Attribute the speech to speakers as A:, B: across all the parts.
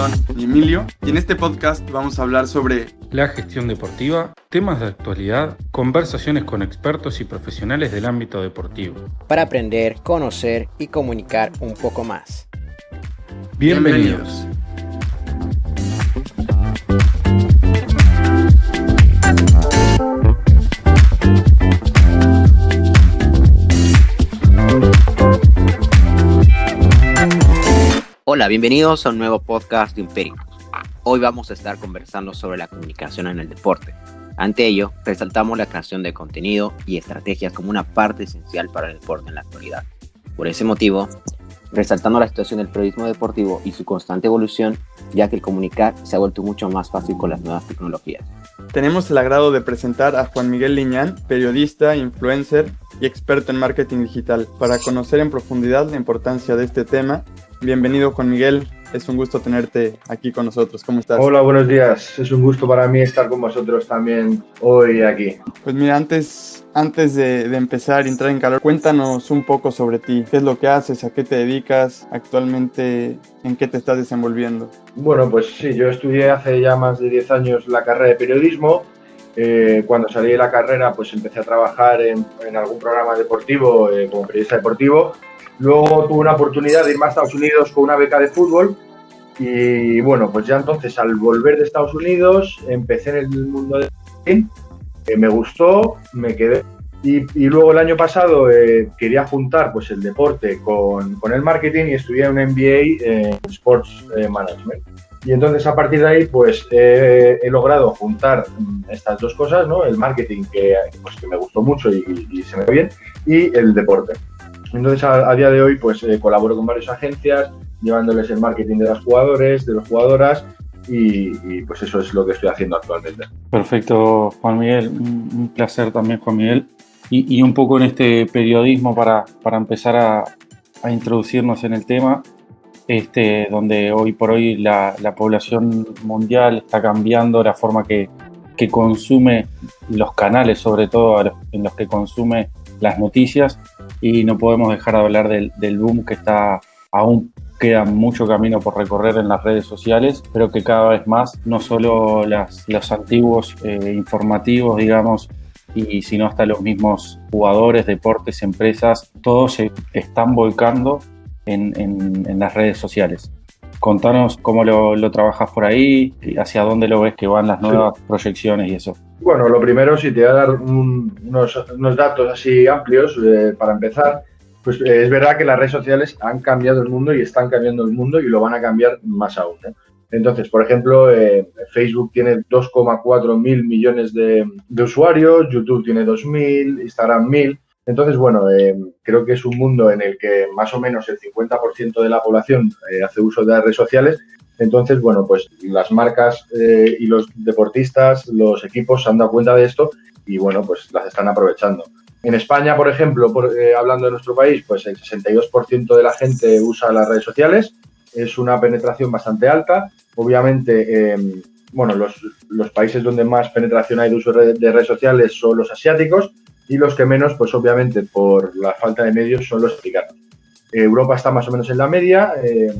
A: Gastón y Emilio y en este podcast vamos a hablar sobre
B: la gestión deportiva, temas de actualidad, conversaciones con expertos y profesionales del ámbito deportivo.
C: Para aprender, conocer y comunicar un poco más.
B: Bienvenidos.
C: Hola, bienvenidos a un nuevo podcast de Imperio. Hoy vamos a estar conversando sobre la comunicación en el deporte. Ante ello, resaltamos la creación de contenido y estrategias como una parte esencial para el deporte en la actualidad. Por ese motivo, resaltando la situación del periodismo deportivo y su constante evolución, ya que el comunicar se ha vuelto mucho más fácil con las nuevas tecnologías.
A: Tenemos el agrado de presentar a Juan Miguel Liñán, periodista, influencer y experto en marketing digital, para conocer en profundidad la importancia de este tema Bienvenido Juan Miguel, es un gusto tenerte aquí con nosotros. ¿Cómo estás?
D: Hola, buenos días. Es un gusto para mí estar con vosotros también hoy aquí.
A: Pues mira, antes, antes de, de empezar a entrar en calor, cuéntanos un poco sobre ti. ¿Qué es lo que haces? ¿A qué te dedicas? ¿Actualmente en qué te estás desenvolviendo?
D: Bueno, pues sí, yo estudié hace ya más de 10 años la carrera de periodismo. Eh, cuando salí de la carrera, pues empecé a trabajar en, en algún programa deportivo eh, como periodista deportivo Luego tuve una oportunidad de irme a Estados Unidos con una beca de fútbol y bueno, pues ya entonces al volver de Estados Unidos empecé en el mundo de marketing, eh, me gustó, me quedé y, luego el año pasado eh, quería juntar pues el deporte con, con, el marketing y estudié un MBA en Sports eh, Management. Y entonces a partir de ahí pues he logrado juntar mm, estas dos cosas, ¿no? El marketing que, pues, que me gustó mucho y, y se me ve bien y el deporte. Entonces, a, día de hoy, pues eh, colaboro con varias agencias, llevándoles el marketing de los jugadores, de las jugadoras, y, pues eso es lo que estoy haciendo actualmente.
B: Perfecto, Juan Miguel. Un placer también, Juan Miguel. Y, un poco en este periodismo para, para empezar a, a, introducirnos en el tema, este, donde hoy por hoy la, la población mundial está cambiando la forma que, que consume los canales, sobre todo en los que consume las noticias y no podemos dejar de hablar del, del boom que está aún queda mucho camino por recorrer en las redes sociales, pero que cada vez más, no solo las, los antiguos eh, informativos, digamos, y sino hasta los mismos jugadores, deportes, empresas, todos se están volcando en, en, en las redes sociales. Contanos cómo lo, lo, trabajas por ahí, hacia dónde lo ves que van las nuevas proyecciones y eso.
D: Bueno, lo primero, si te voy a dar unos, unos, datos así amplios eh, para empezar, pues eh, es verdad que las redes sociales han cambiado el mundo y están cambiando el mundo y lo van a cambiar más aún. ¿eh? Entonces, por ejemplo, eh, Facebook tiene 2,4 mil millones de, usuarios, YouTube tiene 2.000, Instagram 1.000. Entonces, bueno, creo que es un mundo en el que más o menos el 50% de la población hace uso de las redes sociales entonces, bueno, pues las marcas eh, y los deportistas, los equipos se han dado cuenta de esto y, bueno, pues las están aprovechando. En España, por ejemplo, eh, hablando de nuestro país, pues el 62% de la gente usa las redes sociales, es una penetración bastante alta. Obviamente, eh, bueno, los, países donde más penetración hay de uso de redes sociales son los asiáticos y los que menos, pues obviamente por la falta de medios, son los africanos. Europa está más o menos en la media, eh,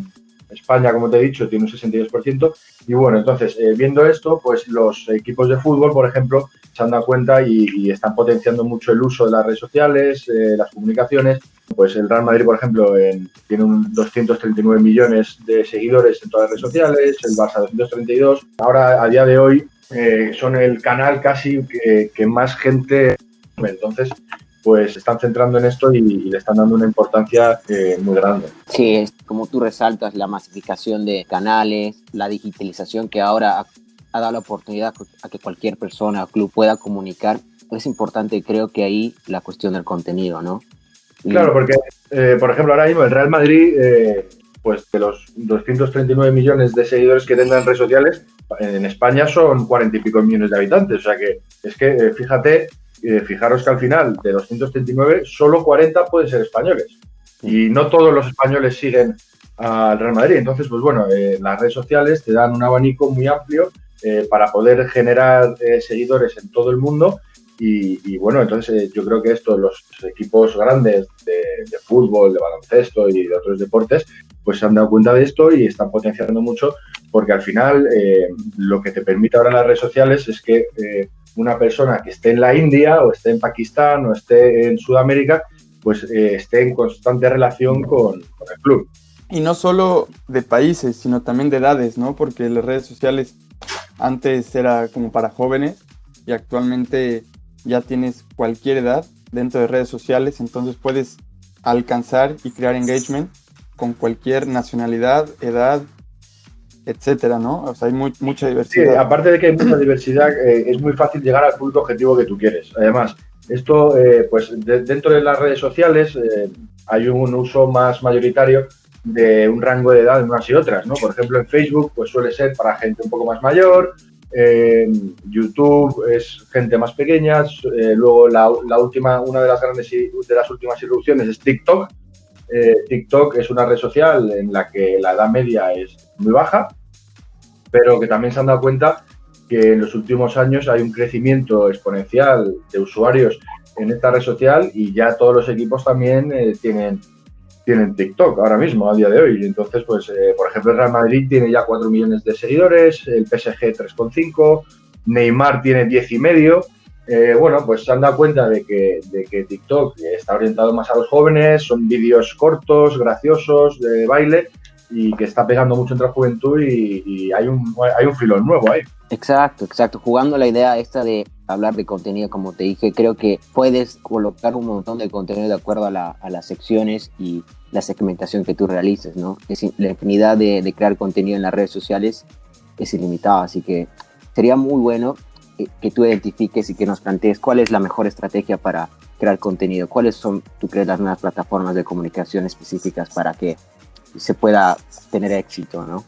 D: España, como te he dicho, tiene un 62%. Y bueno, entonces, eh, viendo esto, pues los equipos de fútbol, por ejemplo, se han dado cuenta y, están potenciando mucho el uso de las redes sociales, eh, las comunicaciones. Pues el Real Madrid, por ejemplo, en, tiene un 239 millones de seguidores en todas las redes sociales, el Barça 232. Ahora, a día de hoy, eh, son el canal casi que, que más gente. Entonces, pues están centrando en esto y, y le están dando una importancia eh, muy grande.
C: Sí, es como tú resaltas, la masificación de canales, la digitalización que ahora ha, ha dado la oportunidad a que cualquier persona o club pueda comunicar. Es importante, creo que ahí la cuestión del contenido, ¿no?
D: Claro, porque, eh, por ejemplo, ahora mismo el Real Madrid, eh, pues de los 239 millones de seguidores que tendrán en redes sociales, en España son 40 y pico millones de habitantes. O sea que es que, eh, fíjate, eh, fijaros que al final de los 139, solo 40 pueden ser españoles. Y no todos los españoles siguen al Real Madrid. Entonces, pues bueno, eh, las redes sociales te dan un abanico muy amplio eh, para poder generar eh, seguidores en todo el mundo. Y, y bueno, entonces yo creo que esto, los equipos grandes de, de, fútbol, de baloncesto y de otros deportes, pues se han dado cuenta de esto y están potenciando mucho porque al final eh, lo que te permite ahora las redes sociales es que eh, una persona que esté en la India o esté en Pakistán o esté en Sudamérica, pues eh, esté en constante relación con, con, el club.
A: Y no solo de países, sino también de edades, ¿no? Porque las redes sociales antes era como para jóvenes y actualmente ya tienes cualquier edad dentro de redes sociales, entonces puedes alcanzar y crear engagement con cualquier nacionalidad, edad, etcétera, ¿no? O sea, hay mucha diversidad.
D: Sí, aparte de que hay mucha diversidad, eh, es muy fácil llegar al público objetivo que tú quieres. Además, esto, eh, pues dentro de las redes sociales eh, hay un uso más mayoritario de un rango de edad en unas y otras, ¿no? Por ejemplo, en Facebook, pues suele ser para gente un poco más mayor, en YouTube es gente más pequeña, luego la, la, última, una de las grandes de las últimas irrupciones es TikTok. TikTok es una red social en la que la edad media es muy baja pero que también se han dado cuenta que en los últimos años hay un crecimiento exponencial de usuarios en esta red social y ya todos los equipos también eh, tienen, tienen TikTok ahora mismo, a día de hoy. Entonces, pues, eh, por ejemplo, Real Madrid tiene ya 4 millones de seguidores, el PSG 3,5, Neymar tiene 10 y medio. Eh, bueno, pues se han dado cuenta de que, de que TikTok está orientado más a los jóvenes, son vídeos cortos, graciosos, de baile, y que está pegando mucho entre la juventud y, hay, un, hay un filón nuevo ahí.
C: Exacto, exacto. Jugando la idea esta de hablar de contenido, como te dije, creo que puedes colocar un montón de contenido de acuerdo a, la, a las secciones y la segmentación que tú realices, ¿no? Es, la infinidad de, de, crear contenido en las redes sociales es ilimitada, así que sería muy bueno que, que, tú identifiques y que nos plantees cuál es la mejor estrategia para crear contenido, cuáles son, tú crees, las nuevas plataformas de comunicación específicas para que se pueda tener éxito, ¿no?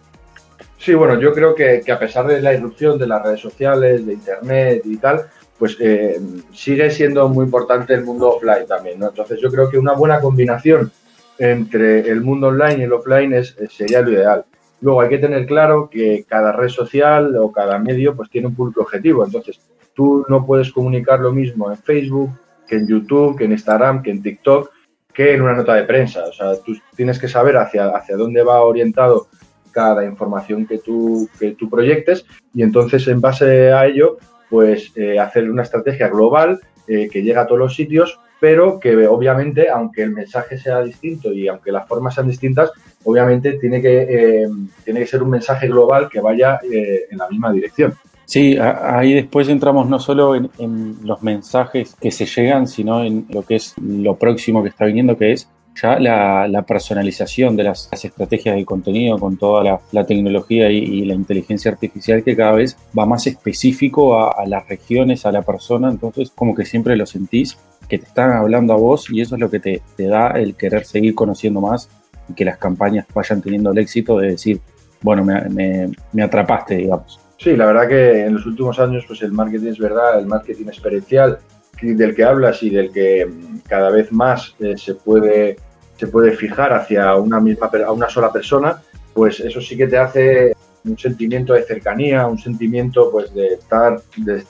D: Sí, bueno, yo creo que, a pesar de la irrupción de las redes sociales, de Internet y tal, pues eh, sigue siendo muy importante el mundo offline también, ¿no? Entonces yo creo que una buena combinación entre el mundo online y el offline es, sería lo ideal. Luego hay que tener claro que cada red social o cada medio pues tiene un público objetivo. Entonces tú no puedes comunicar lo mismo en Facebook que en YouTube, que en Instagram, que en TikTok, que en una nota de prensa. O sea, tú tienes que saber hacia, hacia dónde va orientado cada información que tú, que tú proyectes y entonces en base a ello, pues eh, hacer una estrategia global eh, que llegue a todos los sitios, pero que obviamente, aunque el mensaje sea distinto y aunque las formas sean distintas, obviamente tiene que, eh, tiene que ser un mensaje global que vaya en la misma dirección.
B: Sí, ahí después entramos no solo en, los mensajes que se llegan, sino en lo que es lo próximo que está viniendo, que es ya la, personalización de las, estrategias de contenido con toda la, tecnología y, la inteligencia artificial que cada vez va más específico a, las regiones, a la persona, entonces como que siempre lo sentís, que te están hablando a vos y eso es lo que te, da el querer seguir conociendo más y que las campañas vayan teniendo el éxito de decir, bueno, me atrapaste, digamos.
D: Sí, la verdad que en los últimos años pues el marketing es verdad, el marketing experiencial del que hablas y del que mm, cada vez más eh, se, puede, se puede fijar hacia una, misma, a una sola persona, pues eso sí que te hace un sentimiento de cercanía, un sentimiento pues de estar,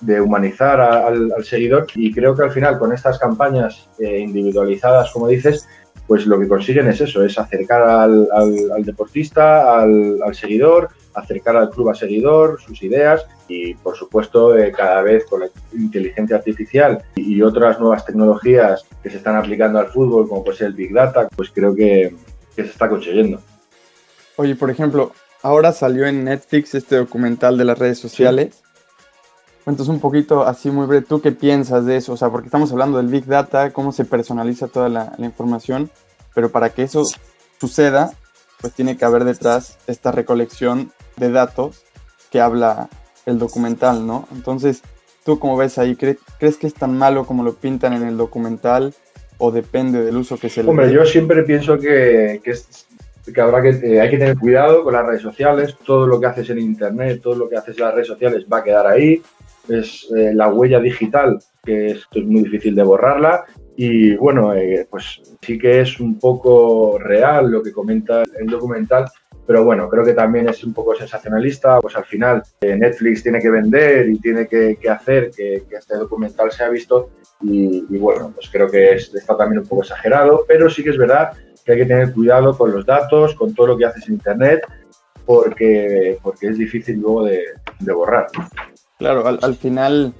D: de, humanizar al, seguidor. Y creo que al final con estas campañas eh, individualizadas, como dices, pues lo que consiguen es eso, es acercar al, al, deportista, al, seguidor, acercar al club a seguidor, sus ideas y, por supuesto, eh, cada vez con la inteligencia artificial y otras nuevas tecnologías que se están aplicando al fútbol, como puede ser el Big Data, pues creo que, se está consiguiendo.
A: Oye, por ejemplo, ahora salió en Netflix este documental de las redes sociales. Cuéntanos un poquito, así muy breve, ¿tú qué piensas de eso? O sea, porque estamos hablando del Big Data, cómo se personaliza toda la, información, pero para que eso suceda, pues tiene que haber detrás esta recolección de datos que habla el documental, ¿no? Entonces, ¿tú cómo ves ahí? ¿Crees que es tan malo como lo pintan en el documental o depende del uso que se le
D: Hombre, yo siempre pienso que, que, habrá que, eh, hay que tener cuidado con las redes sociales, todo lo que haces en Internet, todo lo que haces en las redes sociales va a quedar ahí, es eh, la huella digital, que es, es, muy difícil de borrarla. Y bueno, eh, pues sí que es un poco real lo que comenta el documental, pero bueno, creo que también es un poco sensacionalista, pues al final eh, Netflix tiene que vender y tiene que, hacer que, este documental sea visto y, bueno, pues creo que está también un poco exagerado, pero sí que es verdad que hay que tener cuidado con los datos, con todo lo que haces en Internet, porque, porque es difícil luego de, borrar.
A: Claro, al, final,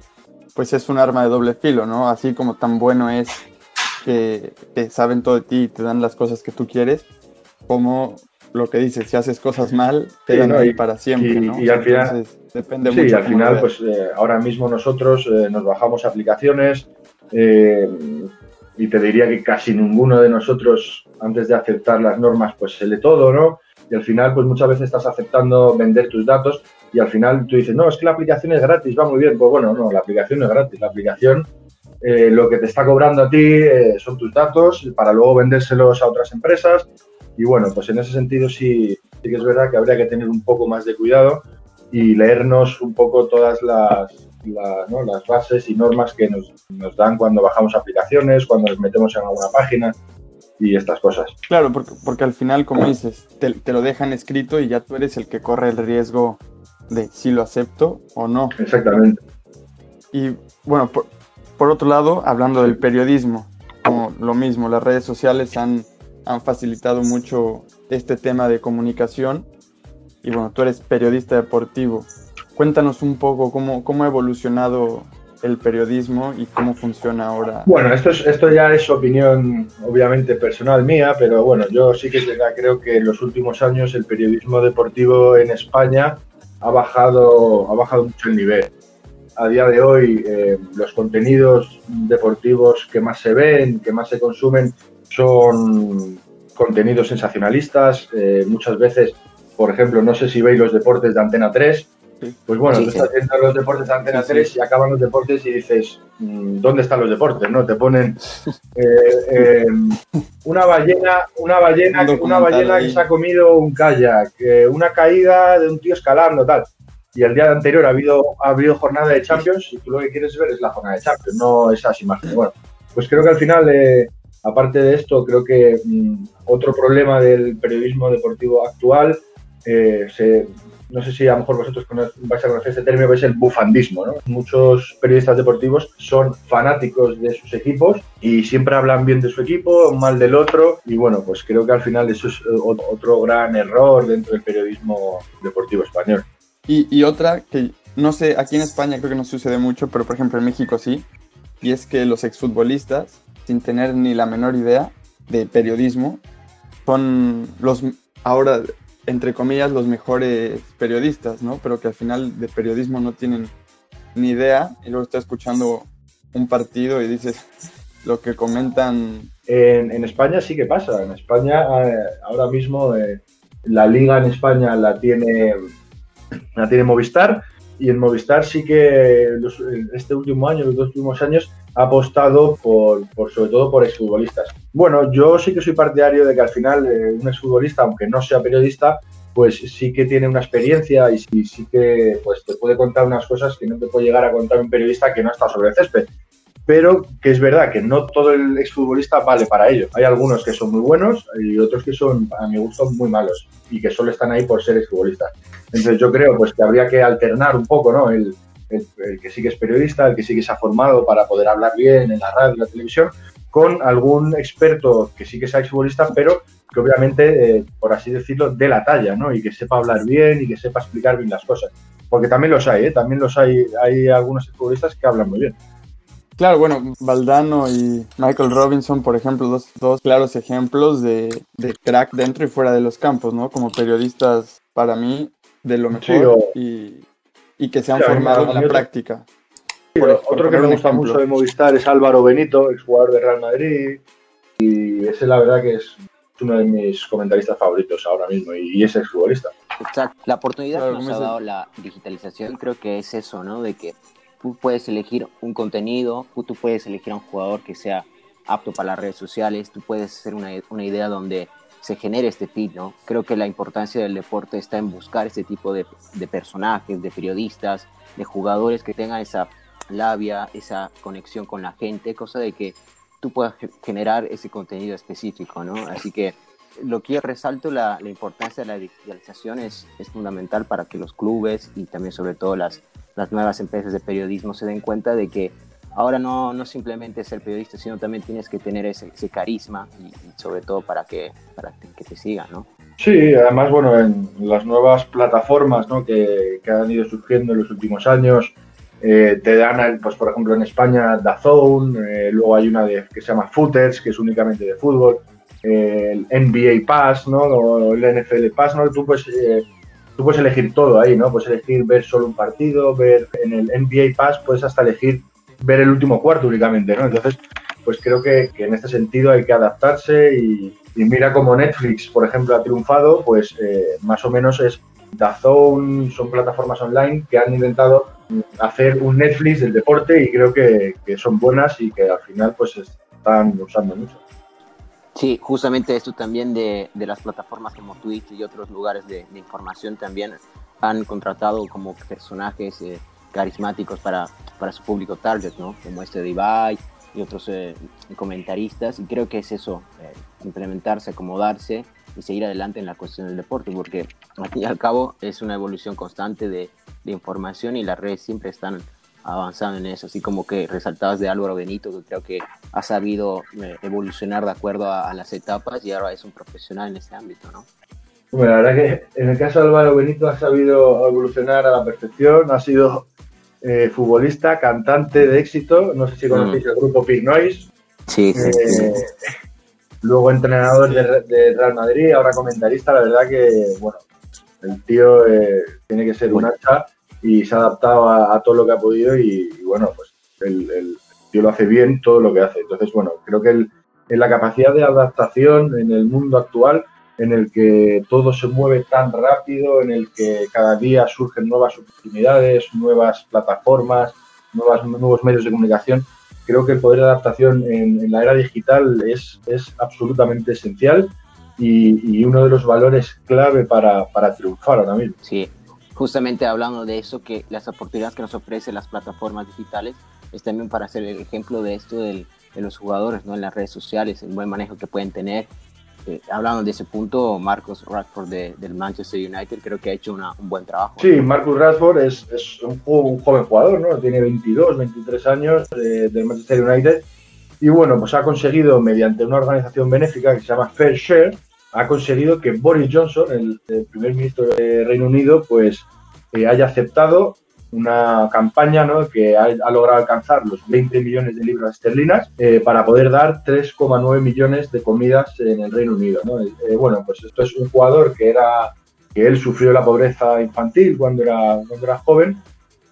A: pues es un arma de doble filo, ¿no? Así como tan bueno es que, saben todo de ti y te dan las cosas que tú quieres, como lo que dices, si haces cosas mal, te dan ahí para siempre, ¿no?
D: Y, al final, depende sí, al final, pues eh, ahora mismo nosotros eh, nos bajamos aplicaciones eh, y te diría que casi ninguno de nosotros, antes de aceptar las normas, pues se lee todo, ¿no? Y al final, pues muchas veces estás aceptando vender tus datos y al final tú dices, no, es que la aplicación es gratis, va muy bien. Pues bueno, no, la aplicación no es gratis. La aplicación, eh, lo que te está cobrando a ti eh, son tus datos para luego vendérselos a otras empresas. Y bueno, pues en ese sentido sí, sí que es verdad que habría que tener un poco más de cuidado y leernos un poco todas las, las, bases y normas que nos, nos, dan cuando bajamos aplicaciones, cuando nos metemos en alguna página y estas cosas.
A: Claro, porque, porque al final, como dices, te, lo dejan escrito y ya tú eres el que corre el riesgo de si lo acepto o no.
D: Exactamente.
A: Y bueno, por, por otro lado, hablando del periodismo, como lo mismo, las redes sociales han, han facilitado mucho este tema de comunicación. Y bueno, tú eres periodista deportivo. Cuéntanos un poco cómo, cómo ha evolucionado el periodismo y cómo funciona ahora?
D: Bueno, esto, es, esto ya es opinión obviamente personal mía, pero bueno, yo sí que creo que en los últimos años el periodismo deportivo en España ha bajado, ha bajado mucho el nivel. A día de hoy eh, los contenidos deportivos que más se ven, que más se consumen, son contenidos sensacionalistas. Eh, muchas veces, por ejemplo, no sé si veis los deportes de Antena 3, pues bueno, tú estás viendo los deportes de Antena 3 y acaban los deportes y dices, mm, ¿dónde están los deportes? ¿No? Te ponen eh, em, una ballena, una ballena, una ballena que se ha comido un kayak, una caída de un tío escalando, tal. Y el día anterior ha habido, ha habido jornada de Champions y tú lo que quieres ver es la jornada de Champions, no esas imágenes. Bueno, pues creo que al final, eh, aparte de esto, creo que mm, otro problema del periodismo deportivo actual eh, no sé si a lo mejor vosotros vais a conocer este término, es el bufandismo. Muchos periodistas deportivos son fanáticos de sus equipos y siempre hablan bien de su equipo, mal del otro. Y bueno, pues creo que al final eso es eh, otro gran error dentro del periodismo deportivo español.
A: Y otra que no sé, aquí en España creo que no sucede mucho, pero por ejemplo en México sí, y es que los exfutbolistas, sin tener ni la menor idea de periodismo, son los ahora entre comillas, los mejores periodistas, ¿no? Pero que al final de periodismo no tienen ni idea y luego está escuchando un partido y dices lo que comentan.
D: En, España sí que pasa. En España eh, ahora mismo eh, la liga en España la tiene, la tiene Movistar y en Movistar sí que este último año, los dos últimos años, ha apostado por, sobre todo por exfutbolistas. Bueno, yo sí que soy partidario de que al final eh, un exfutbolista, aunque no sea periodista, pues sí que tiene una experiencia y sí, sí que pues, te puede contar unas cosas que no te puede llegar a contar un periodista que no está sobre el césped. Pero que es verdad que no todo el exfutbolista vale para ello. Hay algunos que son muy buenos y otros que son, a mi gusto, muy malos y que solo están ahí por ser exfutbolistas. Entonces yo creo pues que habría que alternar un poco, ¿no? El, que sí que es periodista, el que sí que se ha formado para poder hablar bien en la radio, en la televisión, con algún experto que sí que sea exfutbolista, pero que obviamente, eh, por así decirlo, de la talla, ¿no? Y que sepa hablar bien y que sepa explicar bien las cosas. Porque también los hay, ¿eh? También los hay, hay algunos futbolistas que hablan muy bien.
A: Claro, bueno, Valdano y Michael Robinson, por ejemplo, dos, dos claros ejemplos de, de, crack dentro y fuera de los campos, ¿no? Como periodistas, para mí, de lo mejor y, y que se han formado en la práctica.
D: otro que me gusta mucho de Movistar es Álvaro Benito, exjugador de Real Madrid, y ese la verdad que es uno de mis comentaristas favoritos ahora mismo y, es exfutbolista.
C: Exacto. La oportunidad que nos ha dado la digitalización creo que es eso, ¿no? De que tú puedes elegir un contenido, tú puedes elegir a un jugador que sea apto para las redes sociales, tú puedes hacer una, una idea donde se genere este feed, ¿no? Creo que la importancia del deporte está en buscar este tipo de, de, personajes, de periodistas, de jugadores que tengan esa labia, esa conexión con la gente, cosa de que tú puedas generar ese contenido específico, ¿no? Así que lo que resalto, la, la importancia de la digitalización es, es, fundamental para que los clubes y también sobre todo las, las nuevas empresas de periodismo se den cuenta de que ahora no, no simplemente ser periodista, sino también tienes que tener ese, carisma y, sobre todo para que, para que te sigan, ¿no?
D: Sí, además, bueno, en las nuevas plataformas ¿no? que, que han ido surgiendo en los últimos años, eh, te dan, pues por ejemplo en España, DAZN, eh, luego hay una de, que se llama Footers, que es únicamente de fútbol, eh, el NBA Pass, ¿no? O el NFL Pass, ¿no? Tú puedes, tú puedes elegir todo ahí, ¿no? Puedes elegir ver solo un partido, ver en el NBA Pass, puedes hasta elegir ver el último cuarto únicamente, ¿no? Entonces, pues creo que, que en este sentido hay que adaptarse y, y mira como Netflix, por ejemplo, ha triunfado, pues más o menos es DAZN, son plataformas online que han intentado hacer un Netflix del deporte y creo que, son buenas y que al final pues están usando mucho.
C: Sí, justamente esto también de, las plataformas como Twitch y otros lugares de, información también han contratado como personajes eh, carismáticos para, para su público target, ¿no? Como este de y otros eh, comentaristas y creo que es eso, eh, implementarse, acomodarse y seguir adelante en la cuestión del deporte, porque al fin y al cabo es una evolución constante de, de información y las redes siempre están avanzando en eso, así como que resaltabas de Álvaro Benito, que creo que ha sabido eh, evolucionar de acuerdo a, las etapas y ahora es un profesional en ese ámbito, ¿no?
D: Bueno, la verdad que en el caso de Álvaro Benito ha sabido evolucionar a la perfección, ha sido eh, futbolista, cantante de éxito, no sé si conocéis mm. el grupo Pig Noise.
C: Sí, sí,
D: eh, Luego entrenador de, Real Madrid, ahora comentarista, la verdad que, bueno, el tío tiene que ser un hacha y se ha adaptado a, todo lo que ha podido y, bueno, pues el, tío lo hace bien todo lo que hace. Entonces, bueno, creo que en la capacidad de adaptación en el mundo actual, en el que todo se mueve tan rápido, en el que cada día surgen nuevas oportunidades, nuevas plataformas, nuevas, nuevos medios de comunicación, creo que el poder de adaptación en, la era digital es, es absolutamente esencial y, y, uno de los valores clave para, para triunfar ahora mismo.
C: Sí, justamente hablando de eso, que las oportunidades que nos ofrecen las plataformas digitales es también para hacer el ejemplo de esto de los jugadores ¿no? en las redes sociales, el buen manejo que pueden tener. Eh, hablando de ese punto, Marcos Rashford del Manchester United creo que ha hecho un buen trabajo.
D: Sí, Marcus Rashford es, un, joven jugador, ¿no? tiene 22, 23 años eh, del Manchester United y bueno, pues ha conseguido mediante una organización benéfica que se llama Fair Share, ha conseguido que Boris Johnson, el, primer ministro de Reino Unido, pues eh, haya aceptado una campaña ¿no? que ha, logrado alcanzar los 20 millones de libras esterlinas eh, para poder dar 3,9 millones de comidas en el Reino Unido. ¿no? Eh, bueno, pues esto es un jugador que era que él sufrió la pobreza infantil cuando era, cuando era joven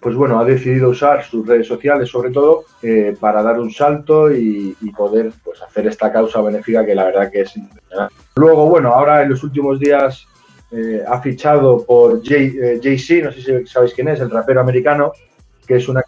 D: pues bueno, ha decidido usar sus redes sociales sobre todo eh, para dar un salto y, poder pues, hacer esta causa benéfica que la verdad que es impresionante. Luego, bueno, ahora en los últimos días eh, ha fichado por Jay, eh, Jay-Z, no sé si sabéis quién es, el rapero americano, que es una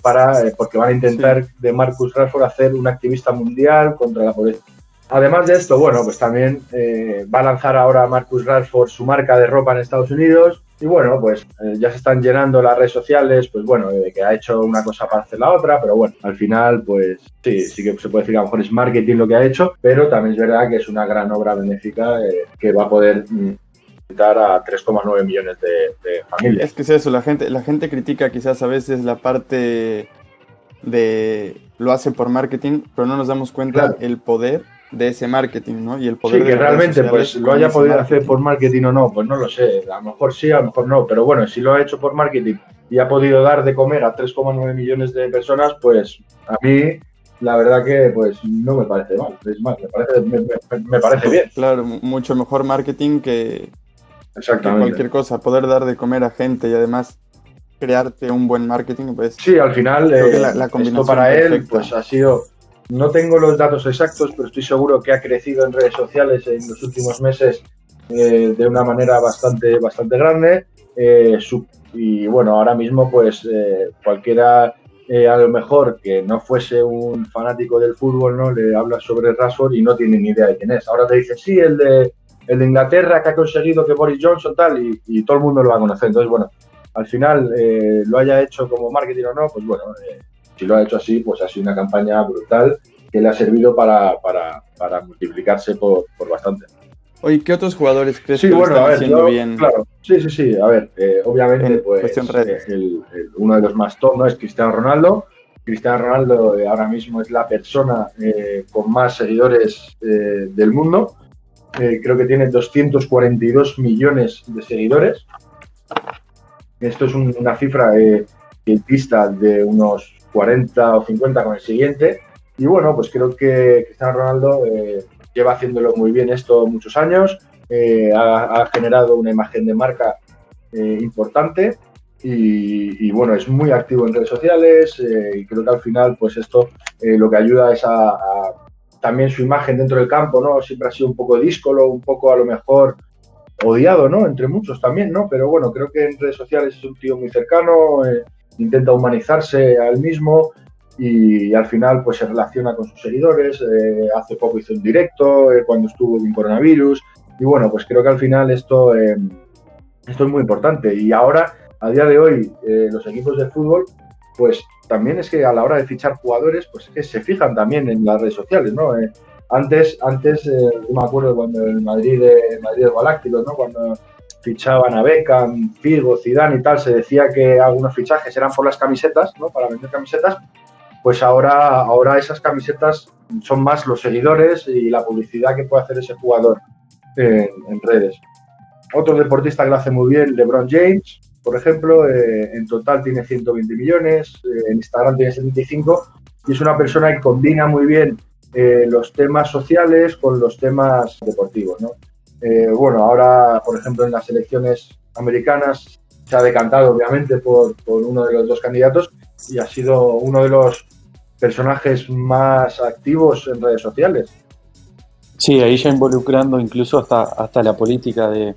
D: para porque van a intentar de Marcus Rashford hacer un activista mundial contra la pobreza. Además de esto, bueno, pues también va a lanzar ahora Marcus Rashford su marca de ropa en Estados Unidos y bueno, pues eh, ya se están llenando las redes sociales, pues bueno, de que ha hecho una cosa para hacer la otra, pero bueno, al final, pues sí, sí que se puede decir que a lo mejor es marketing lo que ha hecho, pero también es verdad que es una gran obra benéfica eh, que va a poder mm, dar a 3,9 millones de, familias.
A: Es que es eso, la gente, la gente critica quizás a veces la parte de lo hace por marketing, pero no nos damos cuenta el poder de ese marketing, ¿no? Y el poder
D: sí, que realmente pues lo haya podido hacer por marketing o no, pues no lo sé, a lo mejor sí, a lo mejor no, pero bueno, si lo ha hecho por marketing y ha podido dar de comer a 3,9 millones de personas, pues a mí la verdad que pues no me parece mal, es más, me parece, me, parece bien.
A: Claro, mucho mejor marketing que, cualquier cosa, poder dar de comer a gente y además crearte un buen marketing, pues...
D: Sí, al final eh, la, esto para él pues ha sido no tengo los datos exactos, pero estoy seguro que ha crecido en redes sociales en los últimos meses eh, de una manera bastante, bastante grande. Eh, y bueno, ahora mismo pues eh, cualquiera a lo mejor que no fuese un fanático del fútbol, ¿no? Le habla sobre Rashford y no tiene ni idea de quién es. Ahora te dice, sí, el de, el Inglaterra que ha conseguido que Boris Johnson tal y, y todo el mundo lo va a conocer. Entonces, bueno, al final lo haya hecho como marketing o no, pues bueno, si lo ha hecho así, pues ha sido una campaña brutal que le ha servido para, multiplicarse por, bastante.
A: Oye, ¿qué otros jugadores crees que están haciendo bien?
D: Claro, sí, sí, sí. A ver, eh, obviamente, pues uno de los más top ¿no? es Cristiano Ronaldo, Cristiano Ronaldo eh, ahora mismo es la persona eh, con más seguidores del mundo. creo que tiene 242 millones de seguidores. Esto es una cifra que pista de unos 40 o 50 con el siguiente. Y bueno, pues creo que Cristiano Ronaldo lleva haciéndolo muy bien esto muchos años. ha, generado una imagen de marca importante y, bueno, es muy activo en redes sociales eh, y creo que al final pues esto eh, lo que ayuda es a, también su imagen dentro del campo, ¿no? Siempre ha sido un poco díscolo, un poco a lo mejor odiado, ¿no? Entre muchos también, ¿no? Pero bueno, creo que en redes sociales es un tío muy cercano, eh, intenta humanizarse al mismo y, al final pues se relaciona con sus seguidores, hace poco hizo un directo cuando estuvo en coronavirus y bueno, pues creo que al final esto, esto es muy importante y ahora a día de hoy eh, los equipos de fútbol, pues también es que a la hora de fichar jugadores, pues es que se fijan también en las redes sociales, ¿no? Eh, antes, antes eh, yo me acuerdo cuando el Madrid de Madrid de Galácticos, ¿no? Cuando fichaban a Beckham, Figo, Zidane y tal, se decía que algunos fichajes eran por las camisetas, ¿no? Para vender camisetas. Pues ahora, ahora esas camisetas son más los seguidores y la publicidad que puede hacer ese jugador en, redes. Otro deportista que lo hace muy bien, LeBron James, por ejemplo, eh, en total tiene 120 millones, eh, en Instagram tiene 75 y es una persona que combina muy bien eh, los temas sociales con los temas deportivos. Bueno, ahora, por ejemplo, en las elecciones americanas se ha decantado, obviamente, por, uno de los dos candidatos y ha sido uno de los personajes más activos en redes sociales.
B: Sí, ahí ya involucrando incluso hasta, hasta la política de,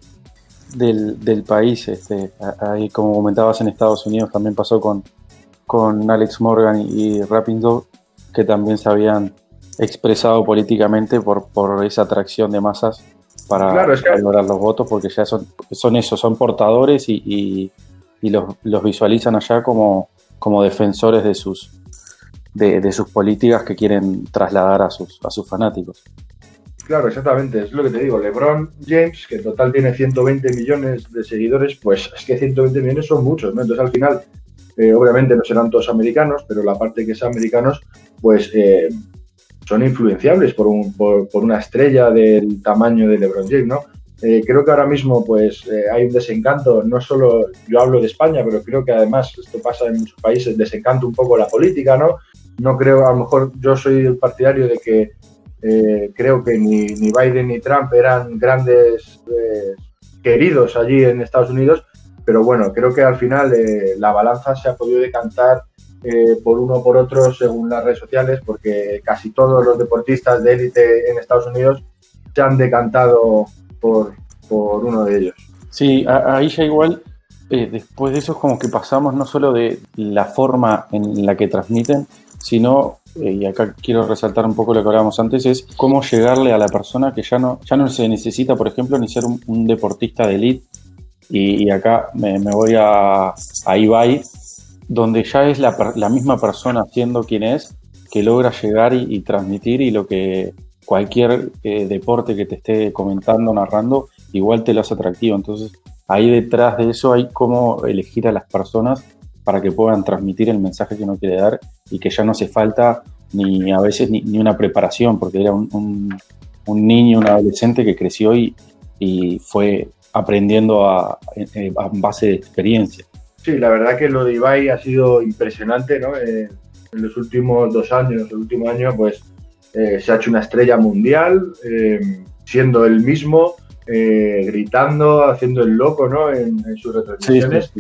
B: del, país. Este, ahí, como comentabas, en Estados Unidos también pasó con, con Alex Morgan y, Rapindo, que también se habían expresado políticamente por, por esa atracción de masas para, lograr los votos, porque ya son, son eso, son portadores y, y, los, los, visualizan allá como, como defensores de sus, de, de, sus políticas que quieren trasladar a sus, a sus fanáticos.
D: Claro, exactamente, es lo que te digo. LeBron James, que en total tiene 120 millones de seguidores, pues es que 120 millones son muchos, ¿no? Entonces al final, eh, obviamente no serán todos americanos, pero la parte que es americanos, pues eh, son influenciables por, un, por, una estrella del tamaño de LeBron James, ¿no? Eh, creo que ahora mismo pues hay un desencanto, no solo yo hablo de España, pero creo que además esto pasa en muchos países, desencanto un poco la política, ¿no? No creo, a lo mejor yo soy el partidario de que eh, creo que ni, ni, Biden ni Trump eran grandes eh, queridos allí en Estados Unidos, pero bueno, creo que al final eh, la balanza se ha podido decantar por uno o por otro según las redes sociales, porque casi todos los deportistas de élite en Estados Unidos se han decantado por, por uno de ellos.
B: Sí, ahí ya igual, después de eso es como que pasamos no solo de la forma en la que transmiten, sino eh, y acá quiero resaltar un poco lo que hablábamos antes, es cómo llegarle a la persona que ya no, ya no se necesita, por ejemplo, ni ser un, deportista de elite. Y, acá me, voy a, a, Ibai, donde ya es la, la, misma persona siendo quien es, que logra llegar y, transmitir y lo que cualquier eh, deporte que te esté comentando, narrando, igual te lo hace atractivo. Entonces, ahí detrás de eso hay cómo elegir a las personas para que puedan transmitir el mensaje que uno quiere dar y que ya no hace falta ni a veces ni, una preparación, porque era un, niño, un adolescente que creció y, fue aprendiendo a, a, base de experiencia.
D: Sí, la verdad que lo de Ibai ha sido impresionante, ¿no? Eh, en los últimos dos años, el último año, pues eh, se ha hecho una estrella mundial, eh, siendo él mismo, gritando, haciendo el loco, ¿no? En, sus retransmisiones.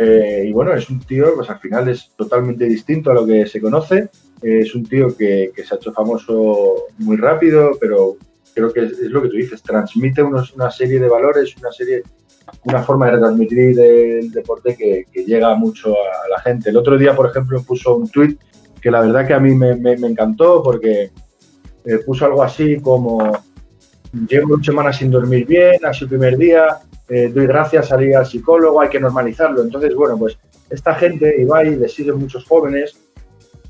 D: Eh, y bueno, es un tío, pues al final es totalmente distinto a lo que se conoce. Eh, es un tío que, se ha hecho famoso muy rápido, pero creo que es, lo que tú dices, transmite una serie de valores, una serie, una forma de retransmitir el deporte que, llega mucho a la gente. El otro día, por ejemplo, puso un tweet que la verdad que a mí me, encantó porque eh, puso algo así como llevo una semana sin dormir bien, sido el primer día, eh, doy gracias, salí al psicólogo, hay que normalizarlo. Entonces, bueno, pues esta gente, Ibai, le siguen muchos jóvenes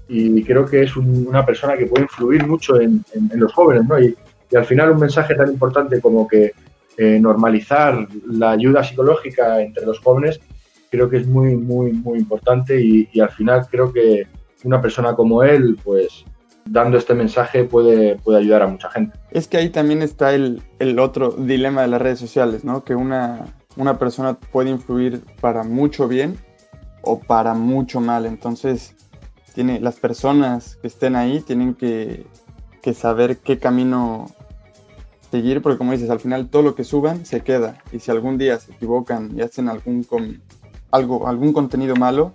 D: y creo que es una persona que puede influir mucho en, los jóvenes, ¿no? Y, al final un mensaje tan importante como que eh, normalizar la ayuda psicológica entre los jóvenes creo que es muy, muy, muy importante y, al final creo que, una persona como él, pues dando este mensaje puede, puede ayudar a mucha gente.
A: Es que ahí también está el, el otro dilema de las redes sociales, ¿no? Que una, una persona puede influir para mucho bien o para mucho mal. Entonces, tiene, las personas que estén ahí tienen que, que saber qué camino seguir, porque como dices, al final todo lo que suban se queda. Y si algún día se equivocan y hacen algún, algo, algún contenido malo,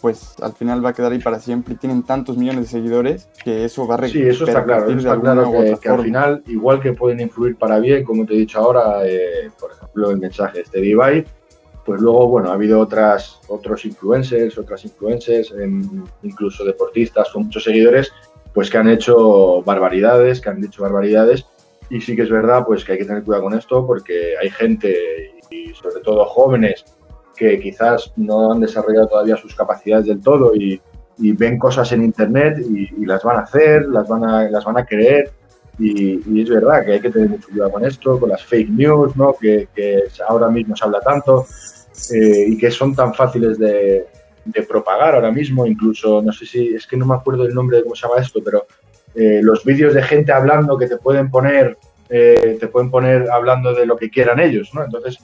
A: pues al final va a quedar ahí para siempre y tienen tantos millones de seguidores que eso va a
D: Sí, eso está claro, está claro que, al final, igual que pueden influir para bien, como te he dicho ahora, eh, por ejemplo, el mensaje este de Ibai, pues luego, bueno, ha habido otras, otros influencers, otras influencers, incluso deportistas con muchos seguidores, pues que han hecho barbaridades, que han dicho barbaridades, y sí que es verdad, pues que hay que tener cuidado con esto, porque hay gente, y sobre todo jóvenes, que quizás no han desarrollado todavía sus capacidades del todo y, ven cosas en internet y, las van a hacer, las van a, las van a creer. Y, es verdad que hay que tener mucho cuidado con esto, con las fake news, ¿no? que, ahora mismo se habla tanto eh, y que son tan fáciles de, propagar ahora mismo. Incluso, no sé si, es que no me acuerdo el nombre de cómo se llama esto, pero eh, los vídeos de gente hablando que te pueden poner, eh, te pueden poner hablando de lo que quieran ellos, ¿no? Entonces,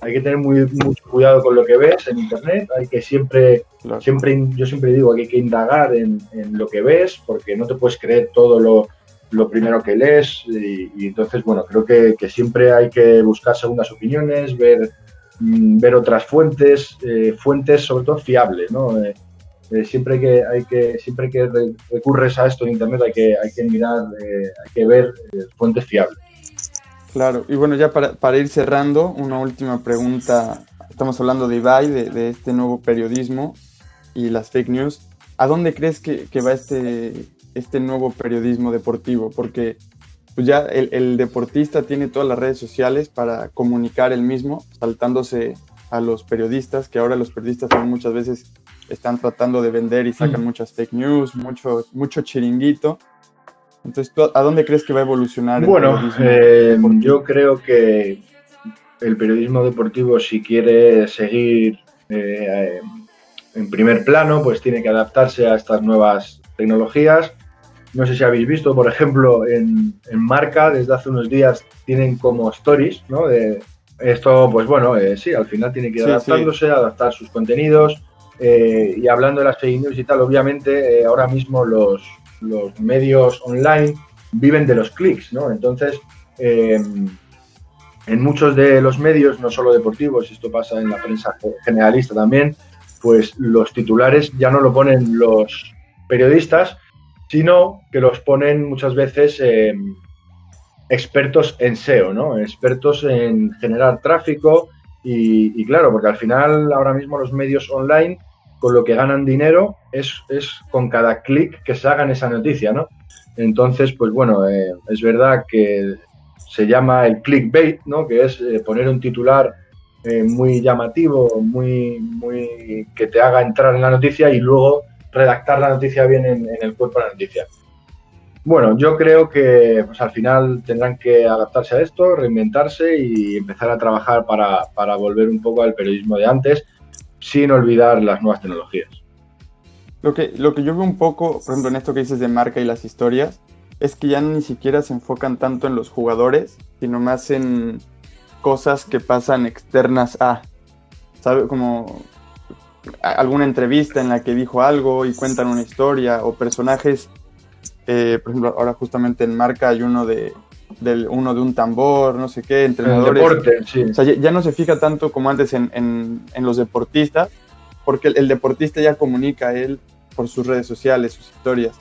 D: hay que tener muy, mucho cuidado con lo que ves en internet, hay que siempre, siempre yo siempre digo que hay que indagar en, lo que ves, porque no te puedes creer todo lo, lo primero que lees, y, entonces, bueno, creo que, que, siempre hay que buscar segundas opiniones, ver, mm, ver otras fuentes, eh, fuentes sobre todo fiables, ¿no? Eh, eh, siempre que hay que siempre que recurres a esto en internet hay que hay que mirar hay que ver fuentes fiables
A: Claro, y bueno, ya para, ir cerrando, una última pregunta. Estamos hablando de Ibai, de, este nuevo periodismo y las fake news. ¿A dónde crees que, va este, este nuevo periodismo deportivo? Porque pues ya el, deportista tiene todas las redes sociales para comunicar el mismo, saltándose a los periodistas, que ahora los periodistas muchas veces están tratando de vender y sacan mm. muchas fake news, mucho, mucho chiringuito. Entonces, ¿a dónde crees que va a evolucionar?
D: El bueno, eh, yo creo que el periodismo deportivo, si quiere seguir eh, en primer plano, pues tiene que adaptarse a estas nuevas tecnologías. No sé si habéis visto, por ejemplo, en, Marca, desde hace unos días tienen como stories, ¿no? De esto, pues bueno, eh, sí, al final tiene que ir adaptándose, adaptar sus contenidos. Y hablando de las fake news y tal, obviamente ahora mismo los, los medios online viven de los clics, ¿no? Entonces, eh, en muchos de los medios, no solo deportivos, esto pasa en la prensa generalista también, pues los titulares ya no lo ponen los periodistas, sino que los ponen muchas veces em, expertos en SEO, ¿no? Expertos en generar tráfico y, claro, porque al final ahora mismo los medios online con lo que ganan dinero es, es con cada clic que se haga en esa noticia, ¿no? Entonces, pues bueno, eh, es verdad que se llama el clickbait, ¿no? Que es eh, poner un titular eh, muy llamativo, muy, muy que te haga entrar en la noticia y luego redactar la noticia bien en, el cuerpo de la noticia. Bueno, yo creo que pues, al final tendrán que adaptarse a esto, reinventarse y empezar a trabajar para, para volver un poco al periodismo de antes sin olvidar las nuevas tecnologías.
A: Lo que, lo que yo veo un poco, por ejemplo, en esto que dices de marca y las historias, es que ya ni siquiera se enfocan tanto en los jugadores, sino más en cosas que pasan externas a, ¿sabe? Como alguna entrevista en la que dijo algo y cuentan una historia, o personajes, eh, por ejemplo, ahora justamente en marca hay uno de, del uno de un tambor, no sé qué, entrenadores.
D: deporte, sí.
A: O sea, ya, no se fija tanto como antes en, en, los deportistas, porque el, deportista ya comunica a él por sus redes sociales, sus historias.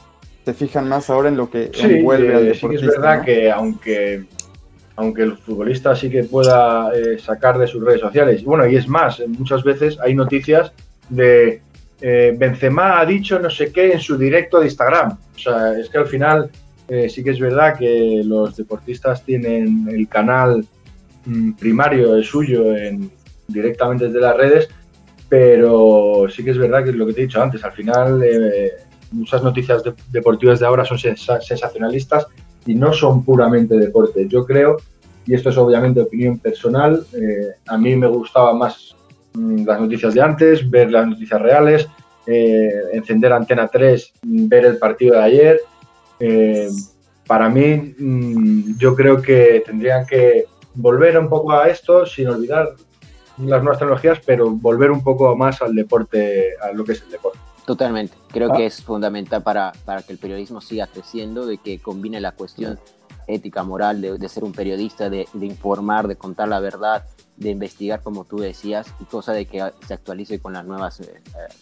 A: Se fijan más ahora en lo que envuelve
D: al deportista. Sí, es verdad que aunque, aunque el futbolista sí que pueda eh, sacar de sus redes sociales, bueno, y es más, muchas veces hay noticias de eh, Benzema ha dicho no sé qué en su directo de Instagram. O sea, es que al final eh, sí que es verdad que los deportistas tienen el canal mm, primario, el suyo, en, directamente desde las redes, pero sí que es verdad que es lo que te he dicho antes, al final eh, muchas noticias deportivas de ahora son sensacionalistas y no son puramente deporte. Yo creo, y esto es obviamente opinión personal, eh, a mí me gustaba más mm, las noticias de antes, ver las noticias reales, encender Antena 3, ver el partido de ayer. Eh, para mí, mm, yo creo que tendrían que volver un poco a esto sin olvidar las nuevas tecnologías, pero volver un poco más al deporte, a lo que es el deporte.
C: Totalmente. Creo
D: Ah.
C: que es fundamental para, para que el periodismo siga creciendo, de que combine la cuestión ética, moral, de, de ser un periodista, de, de informar, de contar la verdad, de investigar, como tú decías, y cosa de que se actualice con las nuevas, eh, eh,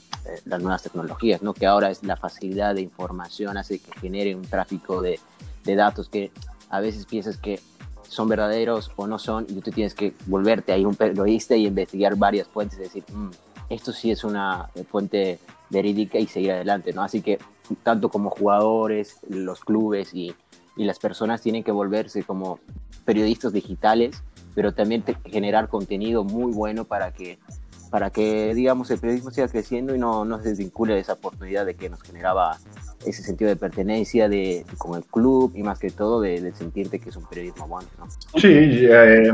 C: las nuevas tecnologías, ¿no? Que ahora es la facilidad de información hace que genere un tráfico de, de datos que a veces piensas que son verdaderos o no son, y tú tienes que volverte ahí un periodista y investigar varias fuentes decir, "Mm, esto sí es una eh, fuente verídica y seguir adelante, ¿no? Así que tanto como jugadores, los clubes y, y las personas tienen que volverse como periodistas digitales, pero también generar contenido muy bueno para que, para que, digamos, el periodismo siga creciendo y no, no se desvincule de esa oportunidad de que nos generaba ese sentido de pertenencia de, con el club y más que todo de, de sentirte que es un periodismo bueno, ¿no?
D: Sí, eh,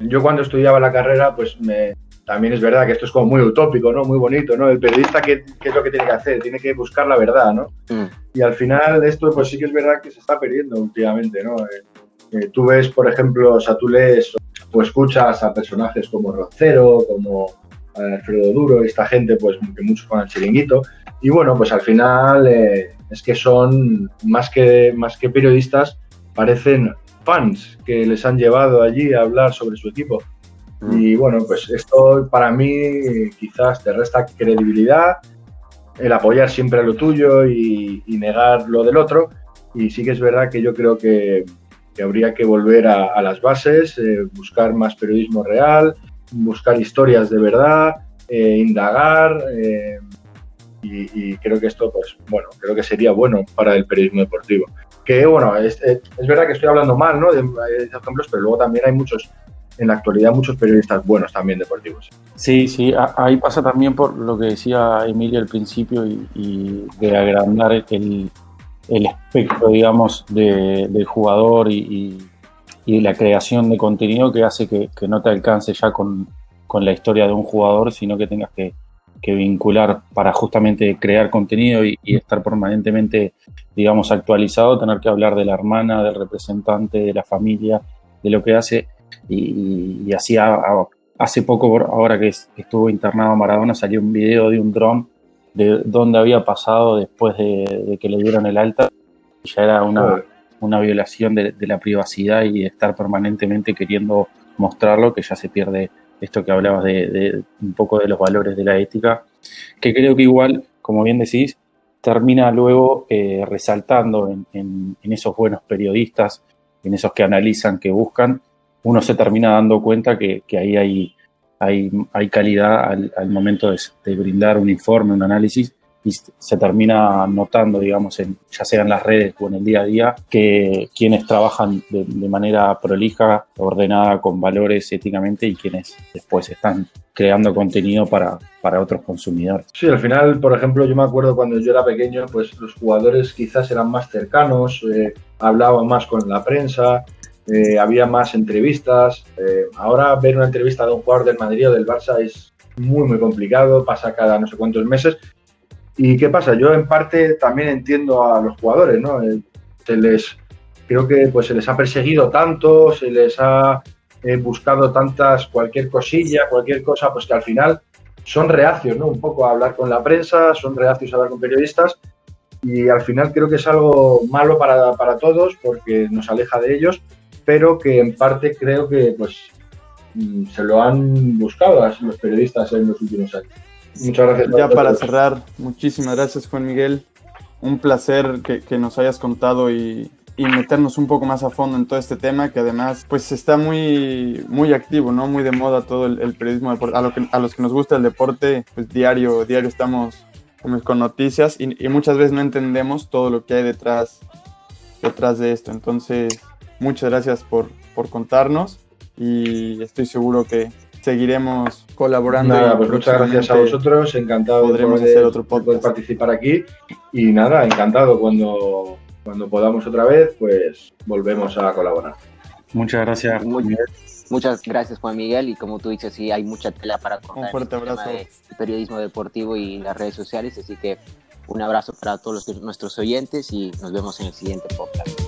D: yo cuando estudiaba la carrera, pues me, también es verdad que esto es como muy utópico, ¿no? Muy bonito, ¿no? El periodista, ¿qué, qué es lo que tiene que hacer? Tiene que buscar la verdad, ¿no?
C: Mm.
D: Y al final esto, pues sí que es verdad que se está perdiendo últimamente, ¿no? Eh, eh, tú ves, por ejemplo, o sea, tú lees o escuchas a personajes como Roncero, como Alfredo Duro, esta gente, pues que muchos con el chiringuito. Y bueno, pues al final eh, es que son más que, más que periodistas, parecen fans que les han llevado allí a hablar sobre su equipo.
C: Mm.
D: Y bueno, pues esto para mí quizás te resta credibilidad, el apoyar siempre a lo tuyo y, y negar lo del otro. Y sí que es verdad que yo creo que, que habría que volver a, a las bases, eh, buscar más periodismo real, buscar historias de verdad, eh, indagar. eh, y, y creo que esto, pues bueno, creo que sería bueno para el periodismo deportivo. Que bueno, es, es- es verdad que estoy hablando mal ¿no? de, de ejemplos, pero luego también hay muchos, en la actualidad, muchos periodistas buenos también deportivos.
B: Sí, sí, ahí pasa también por lo que decía Emilio al principio y, y de agrandar el, el espectro, digamos, de- del jugador y, y- y la creación de contenido que hace que, no te alcance ya con, con la historia de un jugador, sino que tengas que, que vincular para justamente crear contenido y, estar permanentemente, digamos, actualizado, tener que hablar de la hermana, del representante, de la familia, de lo que hace. Y, y- así a- hace poco, ahora que, es- que estuvo internado Maradona, salió un video de un dron de dónde había pasado después de, de que le dieron el alta. Ya era una. Una violación de, la privacidad y estar permanentemente queriendo mostrarlo, que ya se pierde esto que hablabas de, un poco de los valores de la ética, que creo que igual, como bien decís, termina luego eh, resaltando en, esos buenos periodistas, en esos que analizan, que buscan, uno se termina dando cuenta que, ahí hay, calidad al, momento de brindar un informe, un análisis, y se termina notando, digamos, en, ya sea en las redes o en el día a día, que quienes trabajan de, de manera prolija, ordenada, con valores éticamente, y quienes después están creando contenido para, para otros consumidores.
D: Sí, al final, por ejemplo, yo me acuerdo cuando yo era pequeño, pues los jugadores quizás eran más cercanos, eh, hablaban más con la prensa, eh, había más entrevistas. eh, ahora ver una entrevista de un jugador del Madrid o del Barça es muy, muy complicado, pasa cada no sé cuántos meses. ¿Y qué pasa? Yo en parte también entiendo a los jugadores, ¿no? Eh, se les, creo que pues se les ha perseguido tanto, se les ha eh, buscado tantas, cualquier cosilla, cualquier cosa, pues que al final son reacios, ¿no? Un poco a hablar con la prensa, son reacios a hablar con periodistas y al final creo que es algo malo para, para todos porque nos aleja de ellos, pero que en parte creo que pues mm, se lo han buscado los periodistas en los últimos años. Muchas gracias.
A: Ya para cerrar, muchísimas gracias Juan Miguel. Un placer que, que nos hayas contado y, y meternos un poco más a fondo en todo este tema que además pues está muy, muy activo, ¿no? Muy de moda todo el, el periodismo a, lo que, a los que nos gusta el deporte, pues diario, diario estamos como con noticias y, y muchas veces no entendemos todo lo que hay detrás, detrás de esto. Entonces, muchas gracias por, por contarnos y estoy seguro que seguiremos colaborando.
D: Nada, pues muchas gracias a vosotros, encantado
A: podremos
D: de,
A: hacer otro
D: de poder participar aquí y nada, encantado cuando, cuando podamos otra vez, pues volvemos a colaborar.
B: Muchas gracias.
C: Muy-. Muchas gracias Juan Miguel y como tú dices, sí, hay mucha tela para cortar.
A: Un fuerte abrazo.
C: De periodismo deportivo y las redes sociales, así que un abrazo para todos nuestros oyentes y nos vemos en el siguiente podcast.